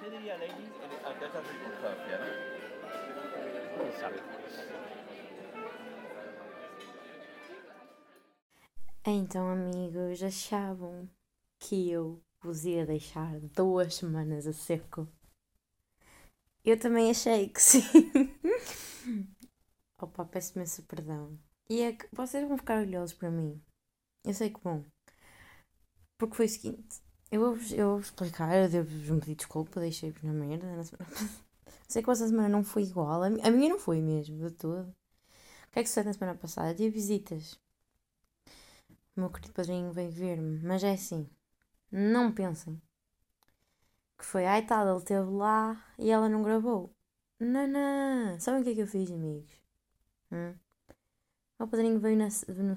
¿Qué diría Lenny ante esta circunstancia? ¿no? ¿Quién sabe? Então, amigos, achavam que eu vos ia deixar duas semanas a seco? Eu também achei que sim. Opa, peço imenso perdão. E é que vocês vão ficar orgulhosos para mim. Eu sei que bom. Porque foi o seguinte. Eu vou-vos eu vou explicar, eu devo-vos pedir desculpa, deixei-vos na merda na semana passada. Sei que essa semana não foi igual. A mi- a minha não foi mesmo, de todo. O que é que sucede na semana passada? Eu tive visitas. O meu querido padrinho veio ver-me, mas é assim, não pensem que foi, ai tal, ele esteve lá e ela não gravou. Não. Sabem o que é que eu fiz, amigos? Hum? Meu padrinho veio na, no,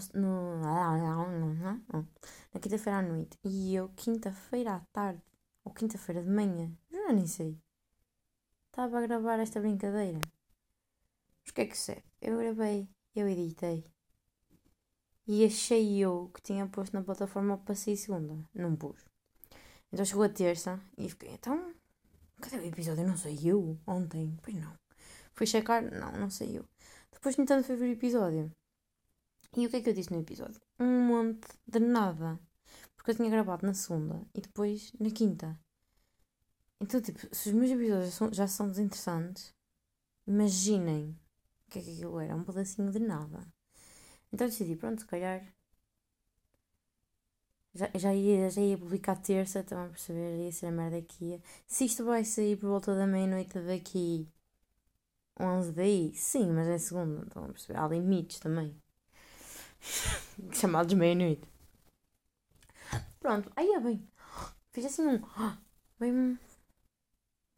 no- na quinta-feira à noite e eu, quinta-feira à tarde, ou quinta-feira de manhã, já nem sei, estava a gravar esta brincadeira. Mas o que é que serve? Eu gravei, eu editei. E achei eu que tinha posto na plataforma para sair segunda. Não pus. Então chegou a terça e fiquei, então, cadê o episódio? Não saiu ontem? Pois não. Fui checar, não, não saiu. Depois, no entanto, fui ver o episódio. E o que é que eu disse no episódio? Um monte de nada. Porque eu tinha gravado na segunda e depois na quinta. Então, tipo, se os meus episódios são- já são desinteressantes, imaginem o que é que aquilo era. Um pedacinho de nada. Então decidi, pronto, se calhar. Já, já, ia, já ia publicar terça, estão a perceber? Ia ser a merda ia. Se isto vai sair por volta da meia-noite daqui 11 daí, sim, mas é segunda, estão a perceber? Há limites também. Chamados meia-noite. Pronto, aí é bem. Fiz assim um. Bem. um-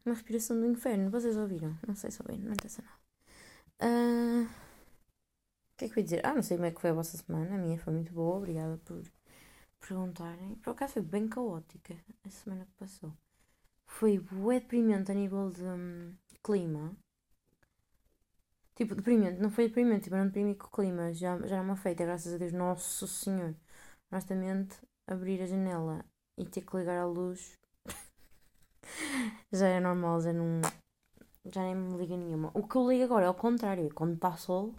Uma respiração do inferno. Vocês ouviram? Não sei se ouviram, não interessa nada. Ah, o que é que eu ia dizer? Ah, não sei como é que foi a vossa semana. A minha foi muito boa, obrigada por perguntarem. Por acaso foi bem caótica a semana que passou. Foi bué deprimente a nível de hum, clima. Tipo, deprimente, não foi deprimente, tipo, não deprimi com o clima, já, já era uma feita, graças a Deus, Nosso Senhor. Honestamente, abrir a janela e ter que ligar a luz já é normal, já não. Já nem me liga nenhuma. O que eu ligo agora é ao contrário, é quando está sol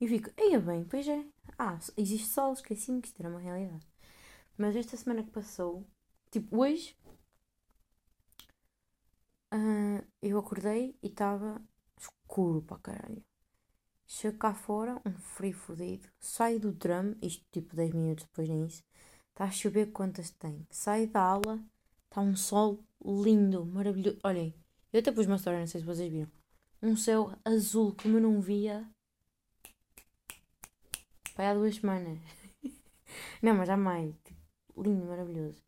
e fico, eia bem, pois é. Ah, existe sol, esqueci-me que isto era uma realidade. Mas esta semana que passou, tipo, hoje, ah, eu acordei e estava escuro para caralho. Chego cá fora, um frio fodido. Saio do tram, isto tipo 10 minutos depois nem isso. Está a chover quantas tem. Saio da aula, está um sol lindo, maravilhoso. Olhem, eu até pus uma história, não sei se vocês viram. Um céu azul como eu não via. Pai, há duas semanas. não, mas há mais. Tipo, lindo, maravilhoso.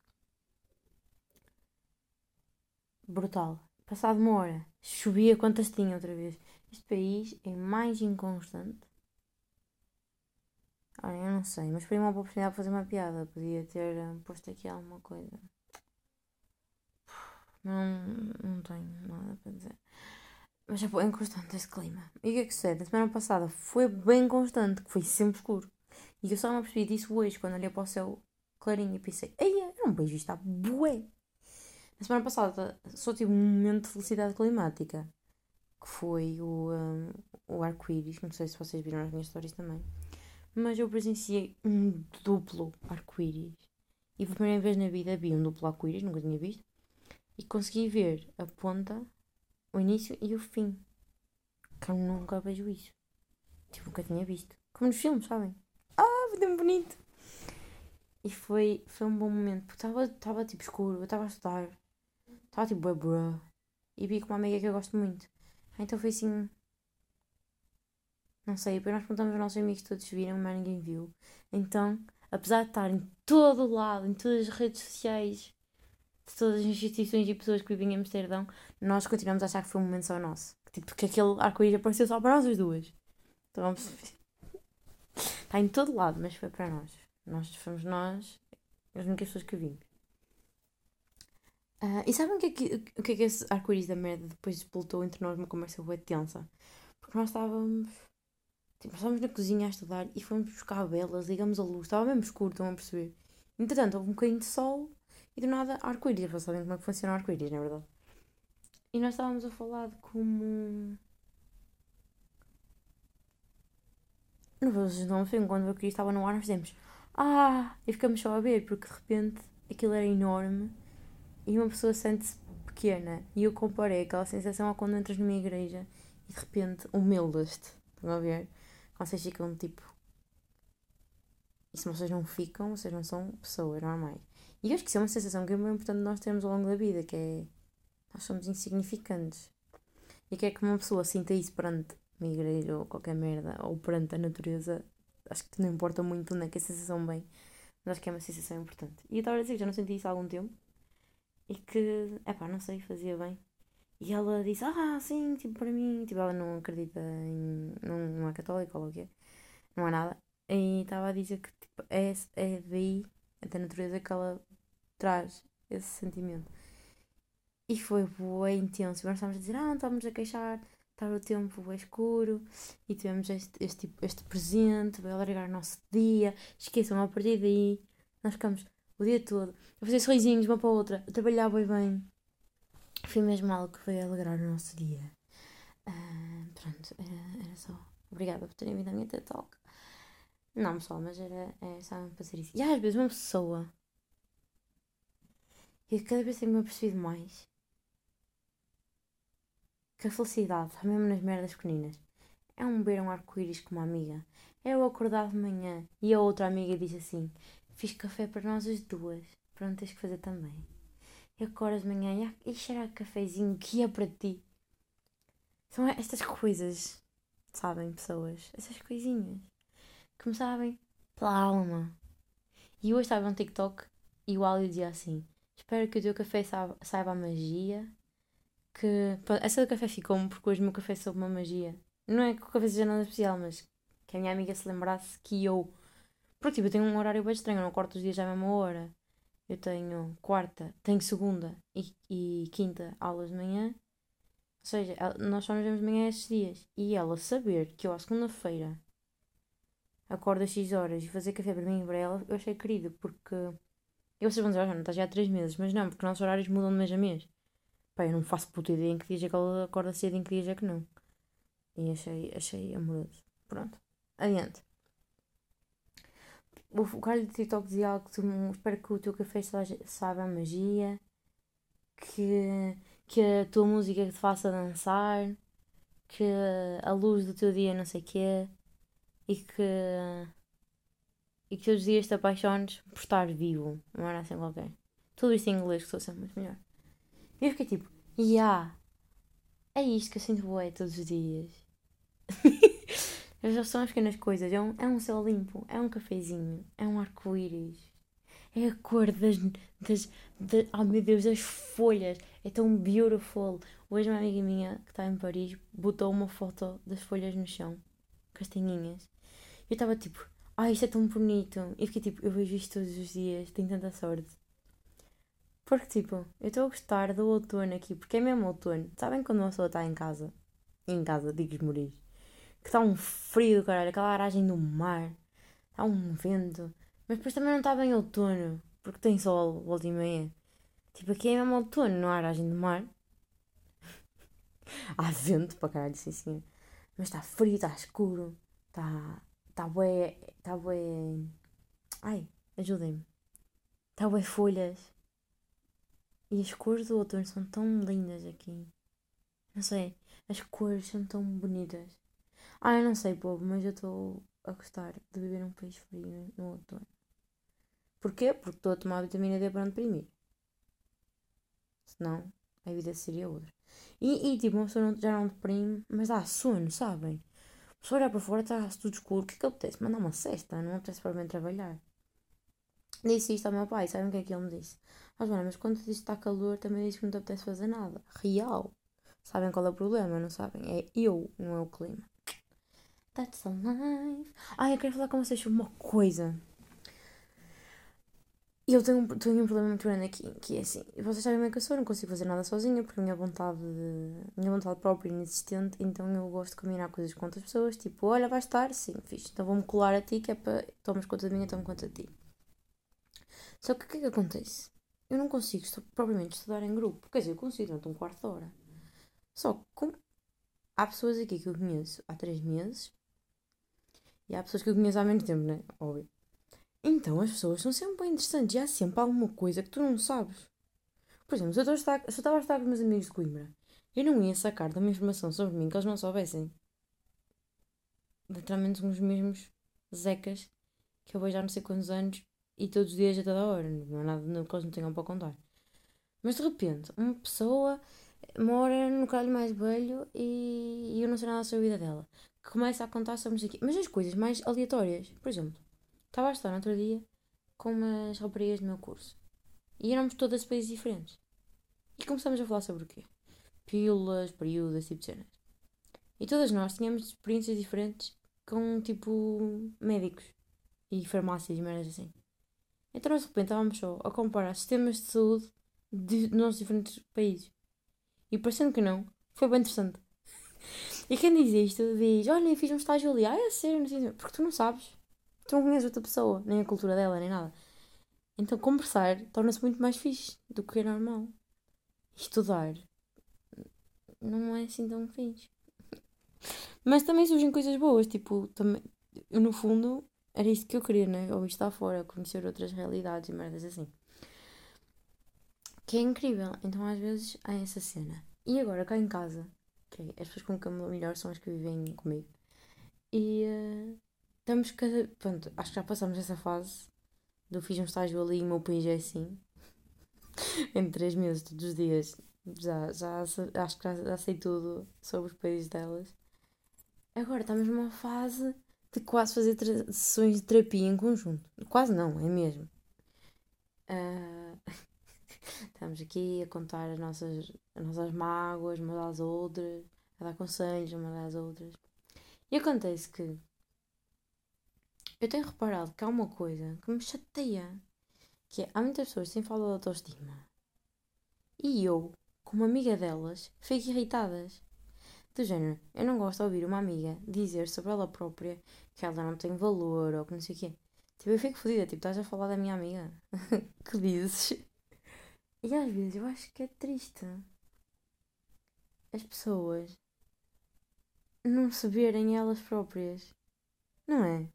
Brutal. Passado uma hora, chovia quantas tinha outra vez. Este país é mais inconstante. Olha, eu não sei, mas foi uma oportunidade de fazer uma piada. Podia ter eh, posto aqui alguma coisa. Não, não tenho nada para dizer. Mas é bem constante este clima. E o que é que sucede? Na semana passada foi bem constante, que foi sempre escuro. E eu só me apercebi disso hoje, quando olhei para o céu clarinho e pensei, eia, eu não vejo isto, está bué. Na semana passada só tive um momento de felicidade climática, que foi o, um, o arco-íris. Não sei se vocês viram as minhas histórias também. Mas eu presenciei um duplo arco-íris. E pela primeira vez na vida vi um duplo arco-íris, nunca tinha visto. E consegui ver a ponta, o início e o fim. Que eu nunca vejo isso. Tipo, nunca tinha visto. Como nos filmes, sabem? Ah, foi bonito! E foi, foi um bom momento, porque estava tipo escuro, eu estava a estudar. Estava tipo, bué. E vi com uma amiga que eu gosto muito. Então foi assim. Não sei, depois nós perguntamos aos nossos amigos, todos viram, mas ninguém viu. Então, apesar de estar em todo o lado, em todas as redes sociais, de todas as instituições e pessoas que vivem em Amsterdão, nós continuamos a achar que foi um momento só nosso. Tipo, que aquele arco-íris apareceu só para nós as duas. Então vamos Está em todo lado, mas foi para nós. Nós fomos nós, as únicas pessoas que vimos. Ah, e sabem o que é que, o que, é que esse arco-íris da merda depois explotou entre nós uma conversa bem tensa? Porque nós estávamos. Tipo, nós estávamos na cozinha a estudar e fomos buscar velas, ligamos a luz, estava mesmo escuro, estão a perceber? Entretanto, houve um bocadinho de sol e do nada arco-íris. Vocês sabem como é que funciona o arco-íris, não é verdade? E nós estávamos a falar de como. Não vocês não quando eu queria estava no ar, nós fizemos. Ah! E ficamos só a ver, porque de repente aquilo era enorme e uma pessoa sente-se pequena. E eu comparei aquela sensação a quando entras numa igreja e de repente humildas-te. Estão a ver? Quando vocês ficam tipo. E se vocês não ficam, vocês não são pessoas normais. E eu acho que isso é uma sensação que é muito importante nós termos ao longo da vida, que é. Nós somos insignificantes. E que é que uma pessoa sinta isso perante uma igreja ou qualquer merda, ou perante a natureza, acho que não importa muito onde é que a sensação vem, mas acho que é uma sensação importante. E eu estava a dizer que já não senti isso há algum tempo e que, é pá, não sei, fazia bem. E ela disse, ah, sim, tipo, para mim, tipo, ela não acredita em. não, não é católica ou o quê, não é nada. E estava a dizer que tipo, é, é daí, é da natureza, que ela traz esse sentimento. E foi bem intenso. Nós estávamos a dizer, ah, estávamos a queixar, estava o tempo escuro e tivemos este, este, tipo, este presente, vai alargar o nosso dia. Esqueçam, a partir daí, nós ficamos o dia todo a fazer sorrisinhos uma para a outra, a trabalhar bem bem. Foi mesmo algo que veio alegrar o nosso dia. Uh, pronto, era, era, só. Obrigada por terem vindo à minha TED Talk. Não, pessoal, mas era, é, só ser isso. E às vezes uma pessoa. E cada vez tenho-me apercebido mais que a felicidade, mesmo nas merdas pequeninas, é um beber um arco-íris com uma amiga. É eu acordar de manhã e a outra amiga diz assim: Fiz café para nós as duas, pronto, tens que fazer também. E acordas de manhã e, e cheirar cafezinho que é para ti. São estas coisas, sabem, pessoas? Essas coisinhas que me sabem pela alma. E hoje estava no TikTok e o Ali dizia assim: Espero que o teu café saiba, a magia que. Essa do café ficou-me porque hoje o meu café soube uma magia. Não é que o café seja nada especial, mas que a minha amiga se lembrasse que eu. Porque tipo, eu tenho um horário bem estranho, eu não corto os dias à mesma hora. Eu tenho quarta, tenho segunda e, e quinta aulas de manhã. Ou seja, nós só nos vemos de manhã estes dias. E ela saber que eu à segunda-feira acordo às 6 horas e fazer café para mim e para ela, eu achei querido, porque. Eu vocês vão dizer, oh, não, estás já há 3 meses, mas não, porque nossos horários mudam de mês a mês. Pá, eu não faço puta ideia em que dias é que ela acorda cedo e em que dias é que não. E achei, achei amoroso. Pronto. Adiante. O cara do TikTok dizia algo que espero que o teu café saiba a magia, que, que a tua música te faça dançar, que a luz do teu dia não sei quê, e que, e que todos os dias te apaixones por estar vivo, não era assim qualquer. Tudo isto em inglês, que sou sempre muito melhor. E eu fiquei tipo, yeah, é isto que eu sinto bué todos os dias. São as pequenas coisas. É um, é um céu limpo, é um cafezinho, é um arco-íris. É a cor das, das, das. Oh meu Deus, das folhas. É tão beautiful. Hoje, uma amiga minha que está em Paris botou uma foto das folhas no chão, castanhinhas. Eu estava tipo, ai, ah, isto é tão bonito. E fiquei tipo, eu vejo isto todos os dias, tenho tanta sorte. Porque, tipo, eu estou a gostar do outono aqui, porque é mesmo outono. Sabem quando uma pessoa está em casa? Em casa, digo morir. Que está um frio, caralho, aquela aragem do mar. Está um vento. Mas depois também não está bem outono, porque tem sol, volta e meia. Tipo, aqui é mesmo outono, não há aragem do mar. há vento para caralho, sim senhor. Mas está frio, está escuro. Está. Está bué. Está bué. Ai, ajudem-me. Está bué folhas. E as cores do outono são tão lindas aqui. Não sei, as cores são tão bonitas. Ah, eu não sei, povo, mas eu estou a gostar de viver num país frio no outono. Porquê? Porque estou a tomar vitamina D para não deprimir. Senão, a vida seria outra. E, e tipo, uma pessoa não, já não deprime, mas dá sono, sabem? A pessoa olhar para fora, está tudo escuro. O que é que apetece? Mandar uma cesta, não apetece para bem trabalhar. Disse isto ao meu pai, sabem o que é que ele me disse? Ah, Joana, mas quando diz que está calor, também diz que não te apetece fazer nada. Real. Sabem qual é o problema, não sabem? É eu, não é o clima. That's the life. Ai, eu quero falar com vocês sobre uma coisa. Eu tenho, tenho um problema muito grande aqui, que é assim, vocês sabem bem que eu sou, não consigo fazer nada sozinha, porque a minha vontade, minha vontade própria é inexistente, então eu gosto de combinar coisas com outras pessoas, tipo, olha, vai estar, sim, fixe, então vou-me colar a ti, que é para, tomas conta de mim, eu tomo conta de ti. Só que o que é que acontece? Eu não consigo propriamente estudar em grupo. Quer dizer, eu consigo durante um quarto de hora. Só que como há pessoas aqui que eu conheço há três meses e há pessoas que eu conheço há menos tempo, né? Óbvio. Então as pessoas são sempre bem interessantes e há sempre alguma coisa que tu não sabes. Por exemplo, se eu, estava a estar com meus amigos de Coimbra, eu não ia sacar de uma informação sobre mim que eles não soubessem. Literalmente são os mesmos zecas que eu vejo há não sei quantos anos e todos os dias a toda hora. Não há nada que eles não tenham para contar. Mas de repente, uma pessoa mora no calho mais velho e eu não sei nada sobre a vida dela. Começa a contar sobre aqui. Mas as coisas mais aleatórias. Por exemplo, estava a estar no outro dia com umas raparigas do meu curso. E éramos todas de países diferentes. E começamos a falar sobre o quê? Pílulas, períodos, tipo de cenas. E todas nós tínhamos experiências diferentes com, tipo, médicos e farmácias e merdas assim. Então, nós, de repente, estávamos só a comparar sistemas de saúde de nossos diferentes países. E parecendo que não, foi bem interessante. e quem diz isto diz: Olha, fiz um estágio ali. Ah, é sério, não sei. Porque tu não sabes. Tu não conheces outra pessoa, nem a cultura dela, nem nada. Então, conversar torna-se muito mais fixe do que é normal. Estudar não é assim tão fixe. Mas também surgem coisas boas, tipo, também, no fundo, era isso que eu queria, né? Ou estar fora, conhecer outras realidades e merdas assim. Que é incrível. Então, às vezes, há essa cena. E agora, cá em casa, as pessoas com quem eu melhor são as que vivem comigo. E uh, estamos cada. Pronto, acho que já passamos essa fase do fiz um estágio ali e o meu país é assim. em três meses, todos os dias. Já, já acho que já, já sei tudo sobre os países delas. Agora estamos numa fase de quase fazer sessões de terapia em conjunto. Quase não, é mesmo. Uh, estamos aqui a contar as nossas, as nossas mágoas umas às outras, a dar conselhos umas às outras. E acontece que eu tenho reparado que há uma coisa que me chateia, que é, há muitas pessoas sem falta de autoestima. E eu, como amiga delas, fico irritadas. Do género, eu não gosto de ouvir uma amiga dizer sobre ela própria que ela não tem valor ou que não sei o quê. Tipo, eu fico fodida, tipo, estás a falar da minha amiga? que dizes? E às vezes eu acho que é triste as pessoas não se verem elas próprias. Não é?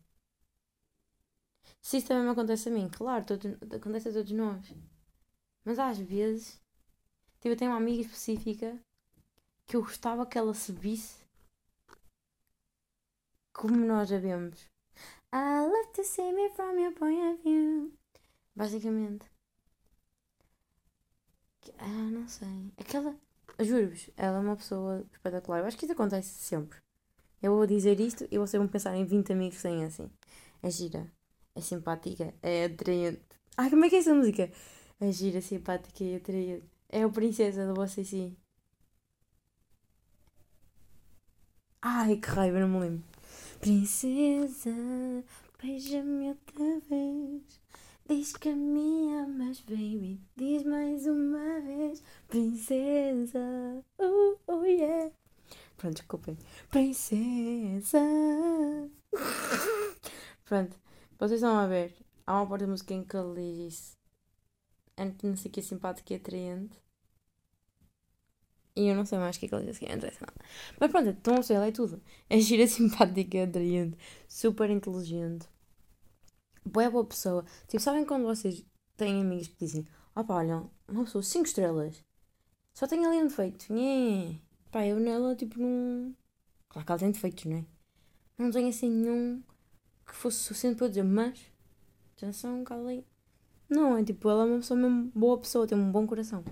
Se isso também me acontece a mim, claro, todo, acontece a todos nós. Mas às vezes, tipo, eu tenho uma amiga específica que eu gostava que ela se visse como nós a vemos. I love to see me from your point of view. Basicamente. Ah, não sei. Aquela. Juro-vos, ela é uma pessoa espetacular. Eu acho que isso acontece sempre. Eu vou dizer isto e vocês vão pensar em 20 amigos têm assim. É gira é simpática, é atraente. Ah, como é que é essa música? É gira, simpática e atraente. É o Princesa do Você Sim. Ai, que raiva, não me lembro. Princesa, beija-me outra vez. Diz que me amas, baby. Diz mais uma vez. Princesa, oh, oh yeah. Pronto, desculpem. Princesa. Pronto. Vocês estão a ver, há uma parte da música em que ele diz antes não sei que é simpático e atraente. E eu não sei mais o que é que ele diz que é nada. Mas pronto, então não sei, ela é tudo. É gira, simpática, e atraente, super inteligente. Boa boa pessoa. Tipo, sabem quando vocês têm amigos que dizem, opa, olha, uma pessoa 5 estrelas. Só tem ali um defeito. Nhê. Pá, eu nela, tipo, não. Claro que ela tem defeitos, não é? Não tenho assim nenhum que fosse suficiente para eu dizer, mas atenção, calei. Não, é tipo, ela é uma pessoa mesmo boa pessoa, tem um bom coração.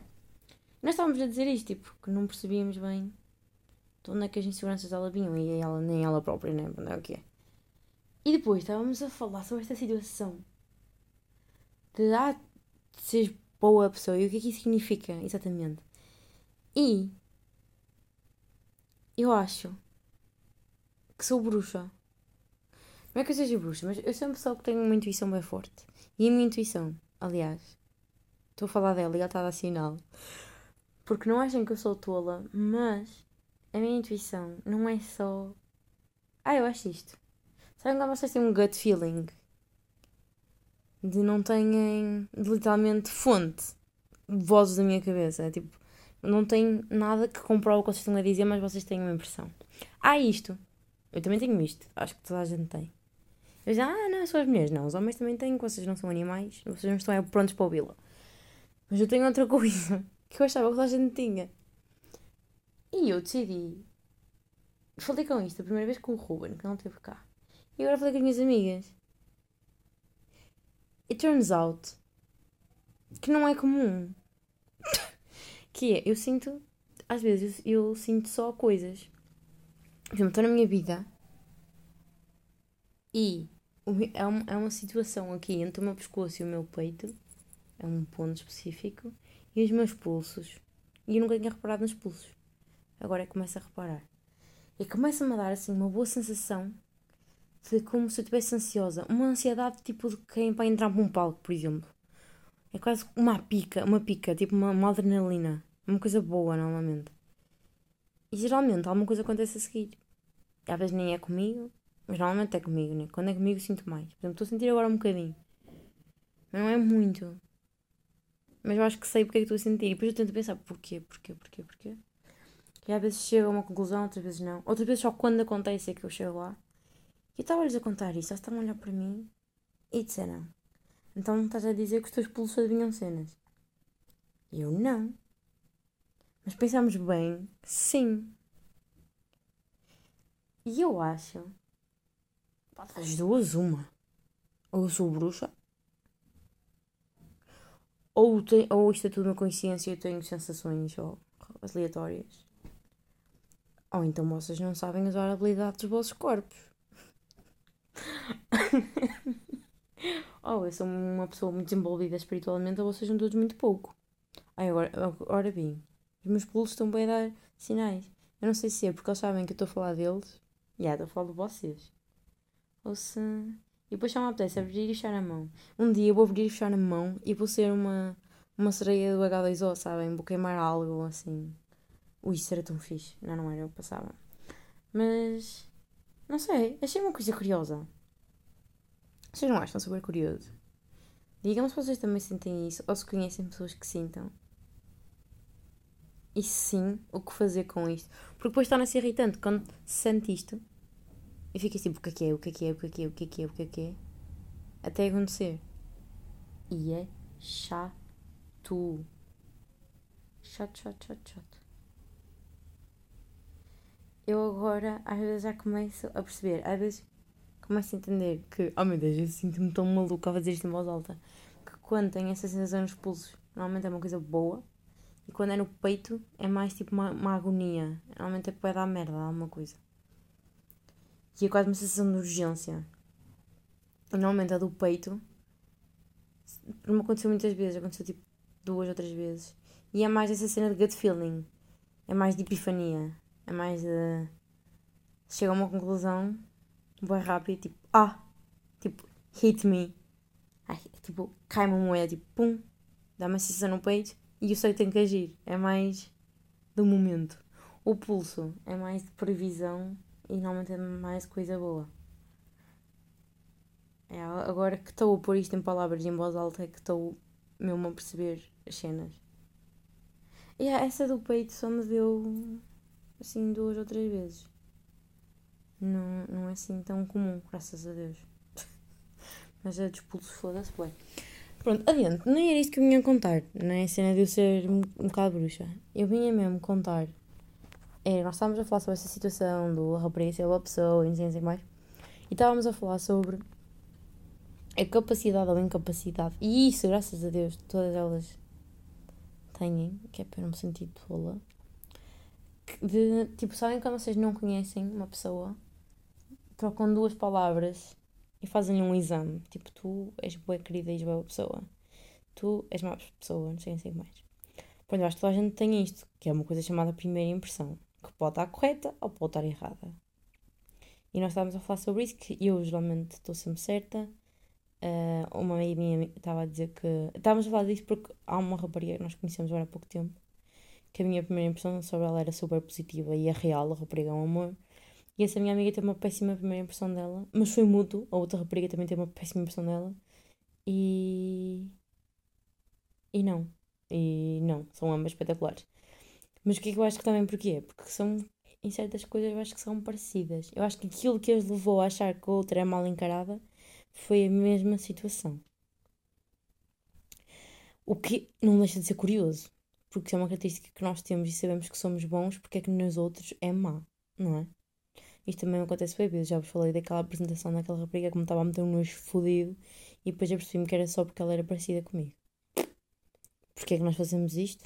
Nós estávamos a dizer isto, tipo, que não percebíamos bem de onde é que as inseguranças dela vinham e ela, nem ela própria, né? É o que é. E depois estávamos a falar sobre esta situação de, ah, de seres boa pessoa e o que é que isso significa exatamente. E eu acho que sou bruxa. Não é que eu seja bruxa, mas eu sou uma pessoa que tem uma intuição bem forte. E a minha intuição, aliás, estou a falar dela e ela está a dar sinal. Porque não achem que eu sou tola, mas a minha intuição não é só. Ah, eu acho isto. Sabem quando vocês têm um gut feeling? De não terem literalmente fonte de vozes da minha cabeça. É tipo, Não tem nada que comprove o que vocês estão a dizer, mas vocês têm uma impressão. Há isto. Eu também tenho isto. Acho que toda a gente tem. Eu digo, ah, não, são as mulheres. Não, os homens também têm, que vocês não são animais. Vocês não estão prontos para ouvi-la. Mas eu tenho outra coisa que eu achava que toda a gente tinha. E eu decidi. Falei com isto a primeira vez com o Ruben, que não esteve cá. E agora falei com as minhas amigas. It turns out que não é comum. que é, eu sinto, às vezes, eu, eu sinto só coisas. Por exemplo, estou na minha vida e é uma, é uma situação aqui entre o meu pescoço e o meu peito, é um ponto específico, e os meus pulsos. E eu nunca tinha reparado nos pulsos. Agora é começo a reparar. E começa-me a dar assim uma boa sensação de como se eu estivesse ansiosa. Uma ansiedade tipo de quem vai entrar para um palco, por exemplo. É quase uma pica, uma pica, tipo uma, uma adrenalina. Uma coisa boa, normalmente. E geralmente alguma coisa acontece a seguir. E às vezes nem é comigo, mas normalmente é comigo, né? Quando é comigo sinto mais. Por exemplo, estou a sentir agora um bocadinho. Mas não é muito. Mas eu acho que sei porque é que estou a sentir. E depois eu tento pensar porquê, porquê, porquê, porquê. E às vezes chego a uma conclusão, outras vezes não. Outras vezes só quando acontece é que eu chego lá. E estava-lhes a contar isso, eles estavam a olhar para mim e disseram: Então estás a dizer que os teus pulsos adivinham cenas? Eu não. Mas pensamos bem, sim. E eu acho. Das duas, uma. Ou eu sou bruxa. Ou, te, ou isto é tudo uma coincidência e eu tenho sensações ou, aleatórias. Ou então vocês não sabem usar a habilidade dos vossos corpos. oh, eu sou uma pessoa muito desenvolvida espiritualmente, ou vocês são todos muito pouco. Ai, agora, agora bem, os meus pulos estão bem a dar sinais. Eu não sei se é porque eles sabem que eu estou a falar deles. Já, yeah, estou a falar de vocês. Ou se. E depois só me apetece abrir e fechar a mão. Um dia eu vou abrir e fechar a mão e vou ser uma, uma sereia do H2O, sabem? Vou queimar algo assim. Ui, isso era tão fixe. Não, não era, eu passava. Mas. Não sei, achei uma coisa curiosa. Vocês não acham super curioso? Digam-me se vocês também sentem isso ou se conhecem pessoas que sintam. E sim, o que fazer com isto? Porque depois torna-se irritante quando se sente isto e fica assim: o que é que é, o que é que é, o que é que é, o que é que é, o que é que é, até acontecer. E é chato. Chato, chato, chato, chato eu agora às vezes já começo a perceber, às vezes começo a entender que, oh meu Deus, eu sinto-me tão maluca a fazer isto em voz alta, que quando tenho essa sensação nos pulsos, normalmente é uma coisa boa, e quando é no peito é mais tipo uma, uma agonia, normalmente é que dar merda, alguma coisa. E é quase uma sensação de urgência. E normalmente a do peito, não aconteceu muitas vezes, aconteceu tipo duas ou três vezes. E é mais essa cena de gut feeling, é mais de epifania. É mais de. Chega a uma conclusão bem rápido, tipo, ah! Tipo, hit me. Ai, tipo, cai uma moeda, tipo, pum! Dá uma sensação no peito e eu sei que tenho que agir. É mais do momento. O pulso é mais de previsão e normalmente é mais coisa boa. É, agora que estou a pôr isto em palavras em voz alta é que estou mesmo a perceber as cenas. E essa do peito só me deu assim duas ou três vezes. Não, não é assim tão comum, graças a Deus. Mas a dos pulsos, foda-se, bem. Pronto, adiante. Nem era isto que eu vinha contar, não é a cena de eu ser um, bocado bruxa. Eu vinha mesmo contar. É, nós estávamos a falar sobre essa situação do rapariga ser uma pessoa e não sei, não mais. E estávamos a falar sobre a capacidade ou incapacidade. E isso, graças a Deus, todas elas têm, que é para não me sentir tola de tipo, sabem quando vocês não conhecem uma pessoa, trocam duas palavras e fazem-lhe um exame. Tipo, tu és boa querida e és boa pessoa. Tu és má pessoa, não sei, não sei mais. Pronto, acho que toda a gente tem isto, que é uma coisa chamada primeira impressão, que pode estar correta ou pode estar errada. E nós estávamos a falar sobre isso, que eu geralmente estou sempre certa. Uh, uma amiga minha estava a dizer que. Estávamos a falar disso porque há uma rapariga que nós conhecemos agora há pouco tempo que a minha primeira impressão sobre ela era super positiva e é real, a rapariga é um amor. E essa minha amiga teve uma péssima primeira impressão dela, mas foi mútuo, a outra rapariga também teve uma péssima impressão dela. E. E não. E não, são ambas espetaculares. Mas o que é que eu acho que também porquê? Porque são, em certas coisas, eu acho que são parecidas. Eu acho que aquilo que as levou a achar que a outra é mal encarada foi a mesma situação. O que não deixa de ser curioso, porque é uma característica que nós temos e sabemos que somos bons, porque é que nos outros é má, não é? Isto também acontece bem vezes. Já vos falei daquela apresentação daquela rapariga que me estava a meter um nojo fodido e depois eu percebi-me que era só porque ela era parecida comigo. Porquê é que nós fazemos isto?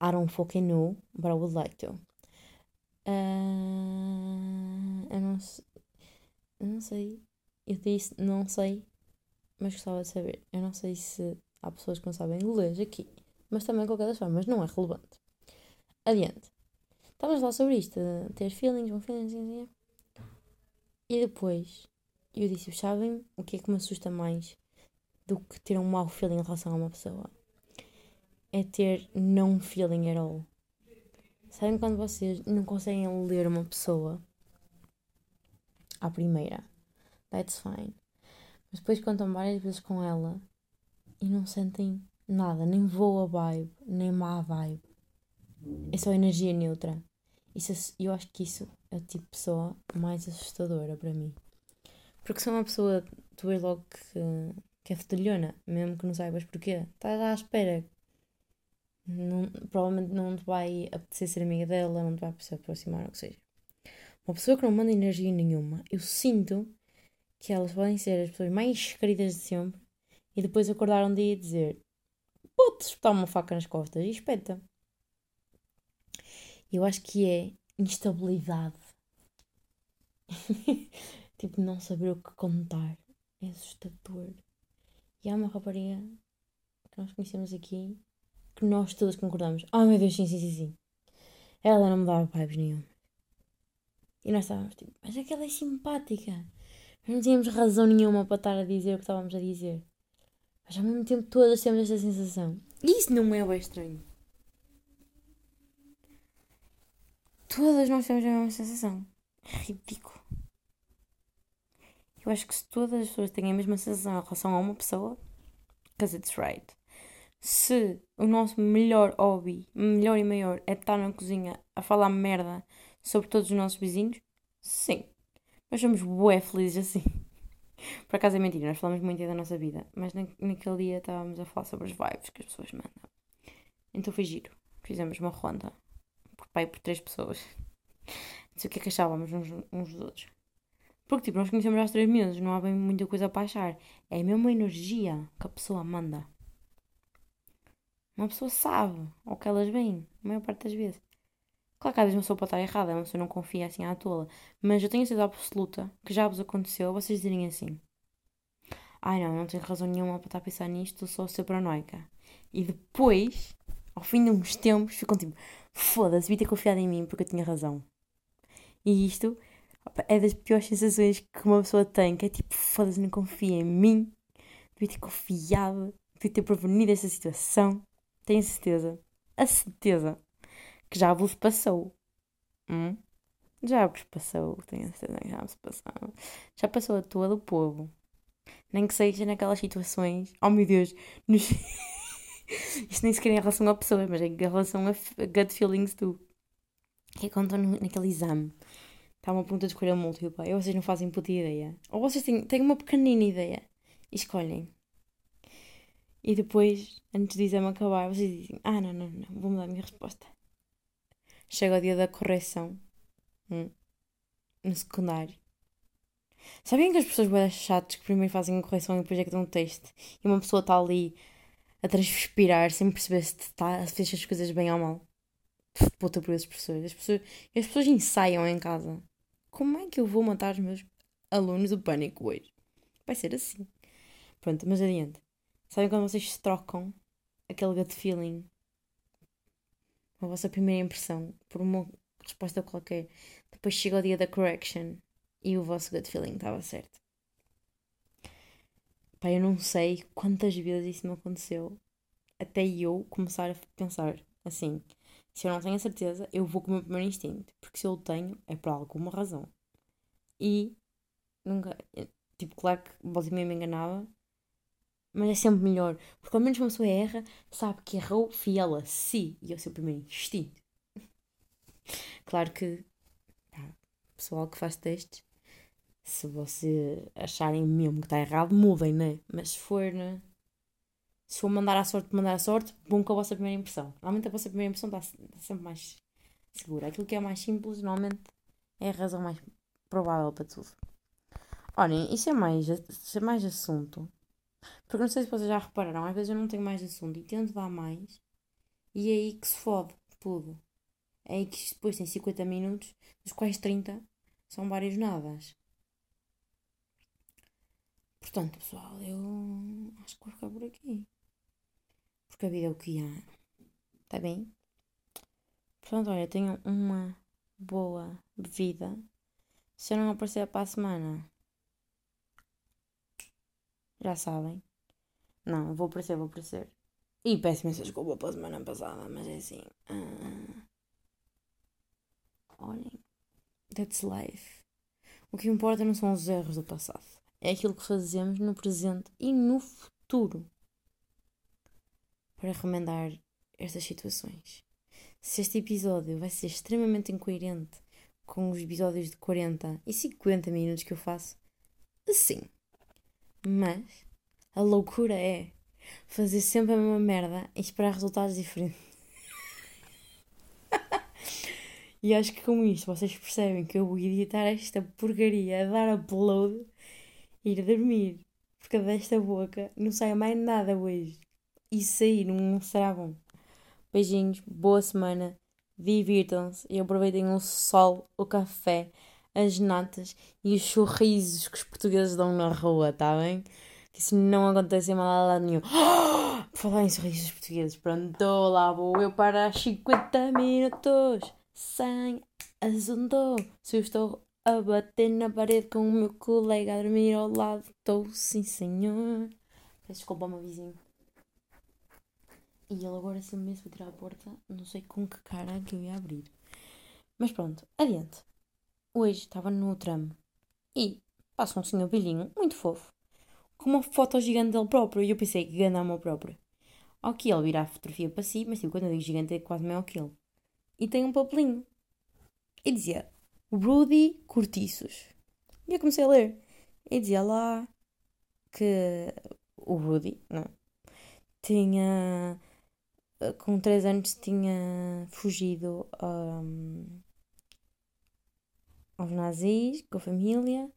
I don't fucking know, but I would like to. Uh, eu não sei. Eu não sei. Eu disse não sei, mas gostava de saber. Eu não sei se há pessoas que não sabem inglês aqui, mas também de qualquer das formas não é relevante. Adiante. Estávamos lá sobre isto, ter feelings, bom feelings, assim. E depois eu disse: sabem o que é que me assusta mais do que ter um mau feeling em relação a uma pessoa? É ter não feeling at all. Sabem quando vocês não conseguem ler uma pessoa à primeira? That's fine. Mas depois contam várias vezes com ela e não sentem nada, nem boa vibe, nem má vibe. É só energia neutra. Isso, eu acho que isso é o tipo de pessoa mais assustadora para mim. Porque se é uma pessoa, tu vês logo que, que é fetelhona, mesmo que não saibas porquê, estás à espera. Não, provavelmente não te vai apetecer ser amiga dela, não te vai apetecer aproximar, ou que seja. Uma pessoa que não manda energia nenhuma, eu sinto que elas podem ser as pessoas mais queridas de sempre e depois acordar um dia e dizer: Pode espetar uma faca nas costas e espeta. Eu acho que é instabilidade. tipo, não saber o que contar. É assustador. E há uma rapariga que nós conhecemos aqui que nós todas concordamos. Oh meu Deus, sim, sim, sim, sim. Ela não me dava vibes nenhum. E nós estávamos tipo, mas é que ela é simpática. Não tínhamos razão nenhuma para estar a dizer o que estávamos a dizer. Mas ao mesmo tempo todas temos esta sensação. E isso não é bem estranho. Todas nós temos a mesma sensação. Ridículo. Eu acho que se todas as pessoas têm a mesma sensação em relação a uma pessoa, because it's right. Se o nosso melhor hobby, melhor e maior, é estar na cozinha a falar merda sobre todos os nossos vizinhos, sim. Nós somos bué felizes assim. Por acaso é mentira, nós falamos muito da nossa vida, mas na, naquele dia estávamos a falar sobre as vibes que as pessoas mandam. Então foi giro. Fizemos uma ronda por pai por três pessoas. Não sei o que é que achávamos uns, uns dos outros. Porque, tipo, nós conhecemos há três meses, não há bem muita coisa para achar. É a mesma energia que a pessoa manda. Uma pessoa sabe o que elas veem, a maior parte das vezes. Claro que às vezes uma pessoa pode estar errada, uma pessoa não confia assim à tola. Mas eu tenho a certeza absoluta que já vos aconteceu vocês dizerem assim: Ai não, não tenho razão nenhuma para estar a pensar nisto, sou ser paranoica. E depois, ao fim de uns tempos, ficam tipo: foda-se, devia ter confiado em mim porque eu tinha razão. E isto é das piores sensações que uma pessoa tem, que é tipo, foda-se, não confia em mim, devia ter confiado, devia ter prevenido essa situação. Tenho certeza, a certeza, que já vos passou. Hum? Já vos passou, tenho certeza que já vos passou. Já passou a todo o povo. Nem que seja naquelas situações, oh meu Deus, nos... Isto nem sequer é em relação a pessoas, mas é em relação a gut feelings do. Que é quando estão naquele exame. Está uma pergunta de escolha múltipla e vocês não fazem puta ideia. Ou vocês têm, têm uma pequenina ideia e escolhem. E depois, antes do exame acabar, vocês dizem: Ah, não, não, não, vou mudar a minha resposta. Chega o dia da correção. Hum, no secundário. Sabem que as pessoas boas chatas que primeiro fazem a correção e depois é que dão um teste e uma pessoa está ali a transpirar sem perceber se está a fazer as coisas bem ou mal. Puta por esses professores. As pessoas, as pessoas ensaiam em casa. Como é que eu vou matar os meus alunos do pânico hoje? Vai ser assim. Pronto, mas adiante. Sabem quando vocês se trocam aquele gut feeling, a vossa primeira impressão, por uma resposta qualquer, depois chega o dia da correction e o vosso gut feeling estava certo. Pá, eu não sei quantas vezes isso me aconteceu até eu começar a pensar assim: se eu não tenho a certeza, eu vou com o meu primeiro instinto, porque se eu o tenho, é por alguma razão. E nunca, tipo, claro que volta me enganava, mas é sempre melhor, porque ao menos uma pessoa erra, sabe que errou, fiel a si e ao seu primeiro instinto. Claro que, pá, pessoal que faz testes, se você acharem mesmo que está errado, mudem, né? Mas se for, né? Se for mandar à sorte, mandar à sorte, bom com a vossa primeira impressão. Normalmente a vossa primeira impressão está, está sempre mais segura. Aquilo que é mais simples, normalmente, é a razão mais provável para tudo. Olhem, isso é mais, isso é mais assunto. Porque não sei se vocês já repararam, às vezes eu não tenho mais assunto e tento dar mais. E é aí que se fode tudo. É aí que depois tem 50 minutos, dos quais 30 são vários nadas. Portanto, pessoal, eu acho que vou ficar por aqui. Porque a vida é o que há. Está bem? Portanto, olha, tenho uma boa vida. Se eu não aparecer para a semana, já sabem. Não, vou aparecer, vou aparecer. E peço imensa desculpa pela semana passada, mas é assim. Uh... Olhem. That's life. O que importa não são os erros do passado. É aquilo que fazemos no presente e no futuro para remendar estas situações. Se este episódio vai ser extremamente incoerente com os episódios de 40 e 50 minutos que eu faço, sim. Mas a loucura é fazer sempre a mesma merda e esperar resultados diferentes. e acho que com isto vocês percebem que eu vou editar esta porcaria, dar upload e ir dormir. Porque desta boca não sai mais nada hoje. E sair não será bom. Beijinhos, boa semana, divirtam-se e aproveitem o sol, o café, as natas e os sorrisos que os portugueses dão na rua, tá bem? Que isso não acontece em mal lado nenhum. Por falar em sorrisos portugueses, pronto, lá vou eu para 50 minutos sem assunto. Se eu estou a bater na parede com o meu colega a dormir ao lado, estou sim senhor. Peço desculpa ao meu vizinho. E ele agora se me para tirar a porta, não sei com que cara que eu ia abrir. Mas pronto, adiante. Hoje estava no tram e passa um senhor velhinho, muito fofo, com uma foto gigante dele próprio. E eu pensei que ganhar o meu próprio. Ao que ele vira a fotografia para si, mas tipo, quando eu digo gigante é quase maior que ele. E tem um papelinho. E dizia Rudy Cortiços. E eu comecei a ler. E dizia lá que o Rudy, não, tinha com 3 anos tinha fugido um, aos nazis com a família,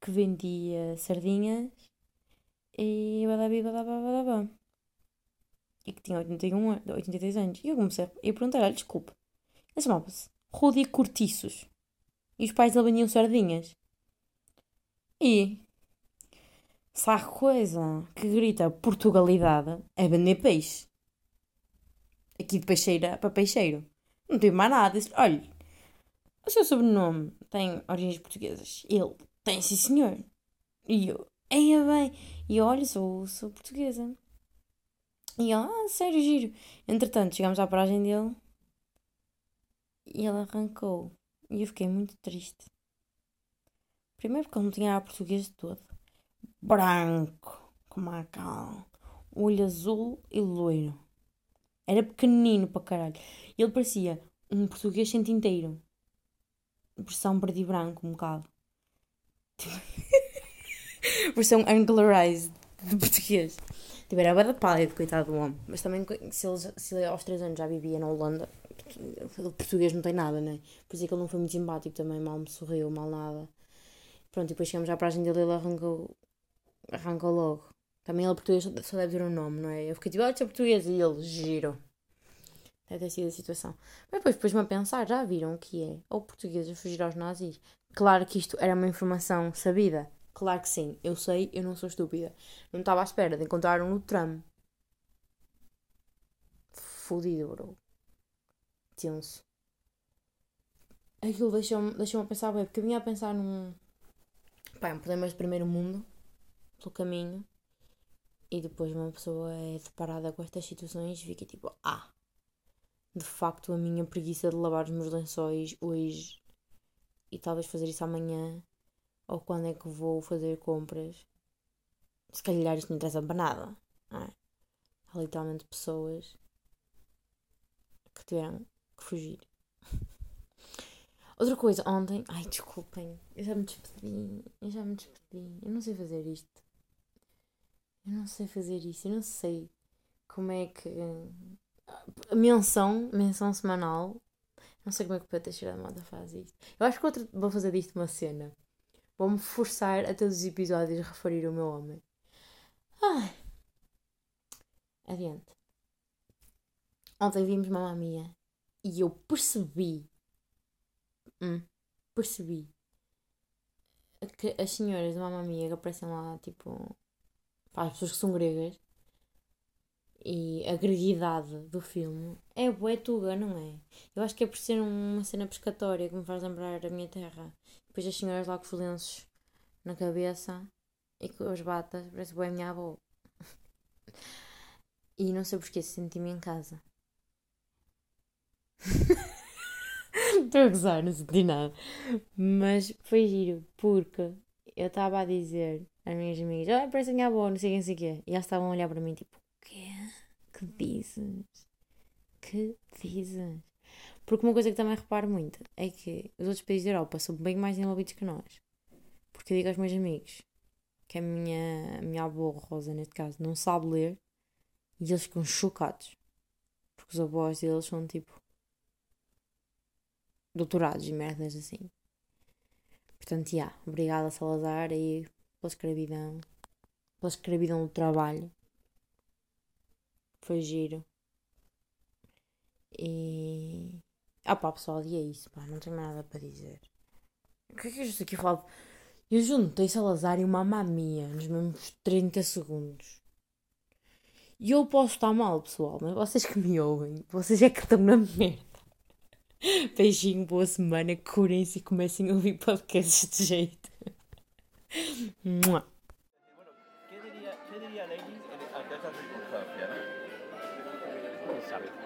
que vendia sardinhas e badabi badabá E que tinha 81, 83 anos. E eu comecei a perguntar-lhe, desculpe, ele chamava-se Rudy Cortiços. E os pais dele vendiam sardinhas. E se há coisa que grita Portugalidade é vender peixe. Aqui de peixeira para peixeiro. Não tem mais nada. Olha, o seu sobrenome tem origens portuguesas. Ele tem, sim senhor. E eu, é bem. E olha, sou, sou portuguesa. E ele, ah, sério, giro. Entretanto, chegámos à paragem dele e ele arrancou. E eu fiquei muito triste. Primeiro porque ele não tinha português de todo. Branco, como a cal. Olho azul e loiro. Era pequenino para caralho. Ele parecia um português inteiro. Versão preto e branco, um bocado. Versão angularized de português. Tipo, era bada pálido, coitado do homem. Mas também, se ele, se ele aos 3 anos já vivia na Holanda, o português não tem nada, né? Por isso é que ele não foi muito simpático também, mal me sorriu, mal nada. Pronto, e depois chegamos à praia dele e ele arrancou, arrancou logo. Também ele português só deve ter um nome, não é? Eu fiquei tipo, olha, é português. E ele, giro. Deve ter sido a situação. Mas depois pôs-me a pensar, já viram o que é? Ou português a fugir aos nazis? Claro que isto era uma informação sabida. Claro que sim. Eu sei, eu não sou estúpida. Não estava à espera de encontrar um no tram. Fudido, bro. Tenso. Aquilo deixou-me deixou a pensar bem, porque eu vinha a pensar num. Pá, um problema de primeiro mundo, pelo caminho, e depois uma pessoa é deparada com estas situações e fica tipo, ah, de facto a minha preguiça de lavar os meus lençóis hoje e talvez fazer isso amanhã ou quando é que vou fazer compras, se calhar isto não interessa para nada. Não é? Há literalmente pessoas que tiveram que fugir. Outra coisa, ontem. Ai, desculpem. Eu já me despedi. Eu já me despedi. Eu não sei fazer isto. Eu não sei fazer isso. Eu não sei como é que. Menção, menção semanal. Não sei como é que o Pedro Teixeira da Mota faz isto. Eu acho que outro, vou fazer disto uma cena. Vou-me forçar a todos os episódios referir o meu homem. Ai. Adiante. Ontem vimos Mamma Mia e eu percebi. Hum, percebi. Que as senhoras da Mamma Mia que aparecem lá, tipo. Para as pessoas que são gregas. E a greguidade do filme é bué tuga, não é? Eu acho que é por ser uma cena pescatória que me faz lembrar a minha terra. Depois as senhoras lá com os na cabeça e com as batas, parece bué minha avó. e não sei porquê, senti-me em casa. Estou a gozar, não senti nada. Mas foi giro, porque eu estava a dizer às minhas amigas: Ah, parece a minha avó, não sei quem sei quê. E elas estavam a olhar para mim tipo? Que dizes? Que dizes? Porque uma coisa que também reparo muito é que os outros países da Europa são bem mais envolvidos que nós. Porque eu digo aos meus amigos que a minha, a minha avó Rosa, neste caso, não sabe ler e eles ficam chocados. Porque os avós deles são tipo doutorados e merdas assim. Portanto, já, yeah, obrigada Salazar aí pela escravidão, pela escravidão do trabalho. Foi giro. E. Ah pá, pessoal, e é isso, pá, não tenho nada para dizer. O que é que eu estou aqui a falar? Eu juntei Salazar e uma mamia nos mesmos 30 segundos. E eu posso estar mal, pessoal, mas vocês que me ouvem, vocês é que estão na merda. Beijinho, boa semana, curem-se e comecem a ouvir podcasts de jeito. Bueno, ¿qué diría, qué diría Lenin Isabel.